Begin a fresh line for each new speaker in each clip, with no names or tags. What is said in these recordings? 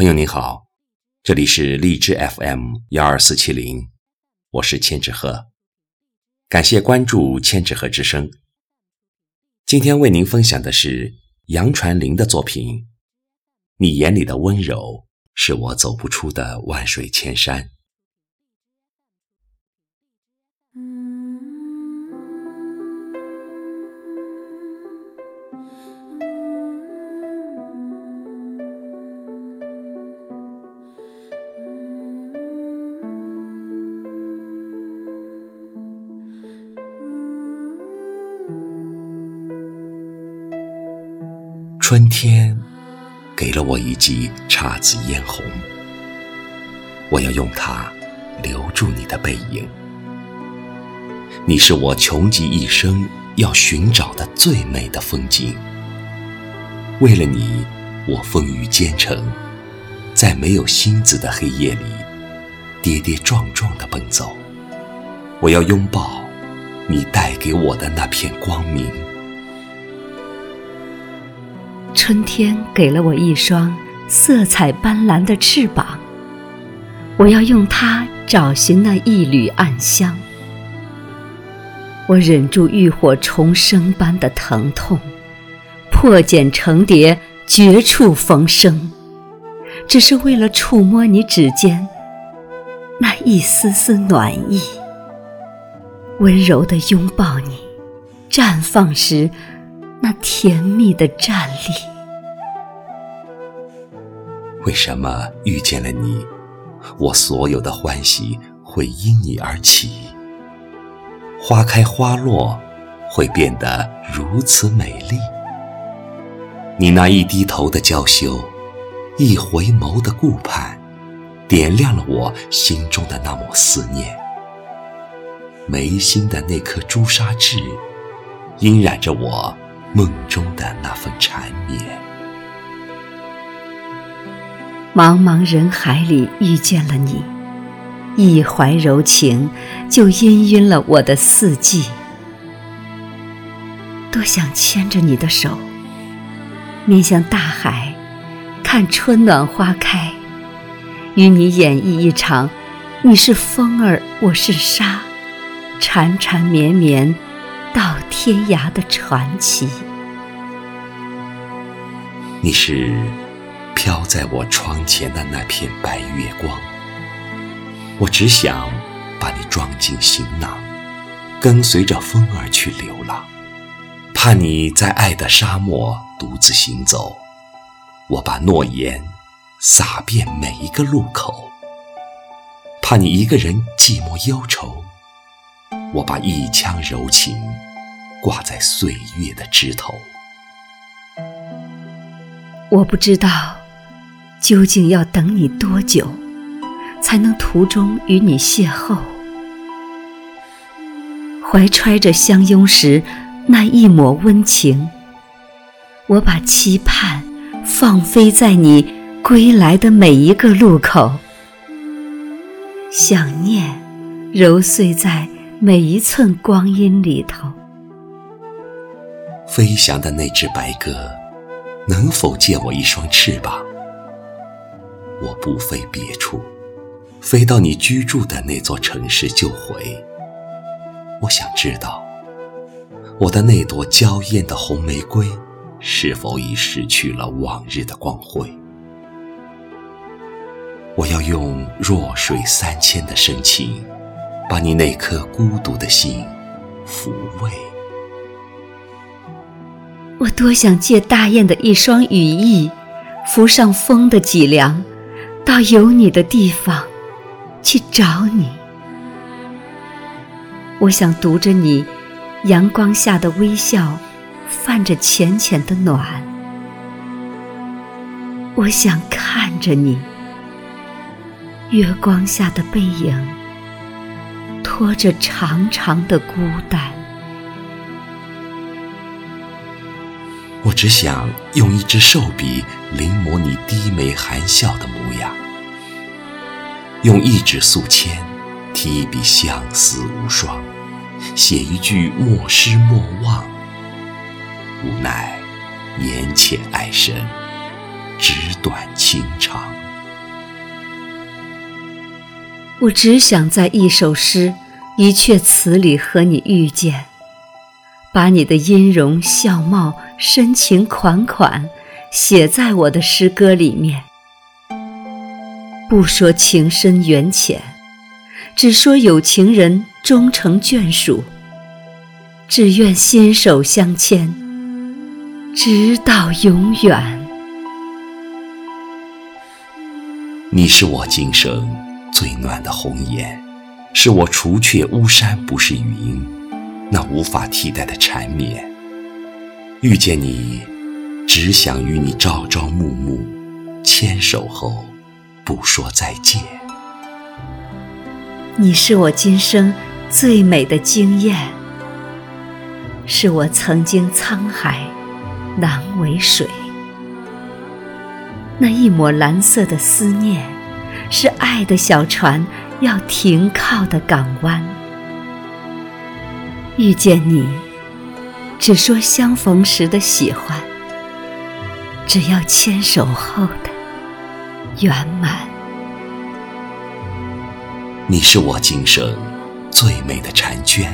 朋友你好，这里是荔枝 FM 幺二四七零，我是千纸鹤，感谢关注千纸鹤之声。今天为您分享的是杨传林的作品《你眼里的温柔是我走不出的万水千山》。春天给了我一记姹紫嫣红，我要用它留住你的背影。你是我穷极一生要寻找的最美的风景。为了你，我风雨兼程，在没有星子的黑夜里，跌跌撞撞地奔走。我要拥抱你带给我的那片光明。
春天给了我一双色彩斑斓的翅膀，我要用它找寻那一缕暗香。我忍住浴火重生般的疼痛，破茧成蝶，绝处逢生，只是为了触摸你指尖那一丝丝暖意，温柔地拥抱你，绽放时。那甜蜜的站立，
为什么遇见了你，我所有的欢喜会因你而起？花开花落会变得如此美丽。你那一低头的娇羞，一回眸的顾盼，点亮了我心中的那抹思念。眉心的那颗朱砂痣，晕染着我。梦中的那份缠绵，
茫茫人海里遇见了你，一怀柔情就氤氲了我的四季。多想牵着你的手，面向大海，看春暖花开，与你演绎一场你是风儿，我是沙，缠缠绵绵。到天涯的传奇，
你是飘在我窗前的那片白月光。我只想把你装进行囊，跟随着风儿去流浪，怕你在爱的沙漠独自行走。我把诺言撒遍每一个路口，怕你一个人寂寞忧愁。我把一腔柔情挂在岁月的枝头。
我不知道究竟要等你多久，才能途中与你邂逅。怀揣着相拥时那一抹温情，我把期盼放飞在你归来的每一个路口，想念揉碎在。每一寸光阴里头，
飞翔的那只白鸽，能否借我一双翅膀？我不飞别处，飞到你居住的那座城市就回。我想知道，我的那朵娇艳的红玫瑰，是否已失去了往日的光辉？我要用弱水三千的深情。把你那颗孤独的心抚慰。
我多想借大雁的一双羽翼，扶上风的脊梁，到有你的地方去找你。我想读着你阳光下的微笑，泛着浅浅的暖。我想看着你月光下的背影。拖着长长的孤单，
只想用一支瘦笔临摹你低眉含笑的模样，用一纸素笺提一笔相思无双，写一句莫失莫忘。无奈言浅爱深，纸短情长。
我只想在一首诗、一阙词里和你遇见，把你的音容笑貌、深情款款写在我的诗歌里面。不说情深缘浅，只说有情人终成眷属。只愿心手相牵，直到永远。
你是我今生最暖的红颜，是我除却巫山不是云，那无法替代的缠绵。遇见你，只想与你朝朝暮暮，牵手后不说再见。
你是我今生最美的惊艳。是我曾经沧海难为水，那一抹蓝色的思念，是爱的小船要停靠的港湾。遇见你，只说相逢时的喜欢，只要牵手后的圆满。
你是我今生最美的婵娟。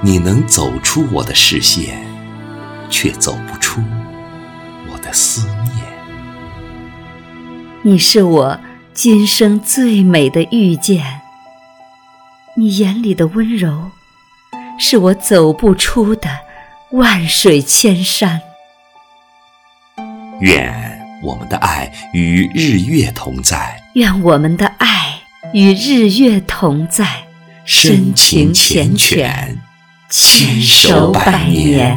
你能走出我的视线，却走不出我的思念。
你是我今生最美的遇见，你眼里的温柔，是我走不出的万水千山。
愿我们的爱与日月同在，
愿我们的爱与日月同在，
深情缱绻。牵手百年。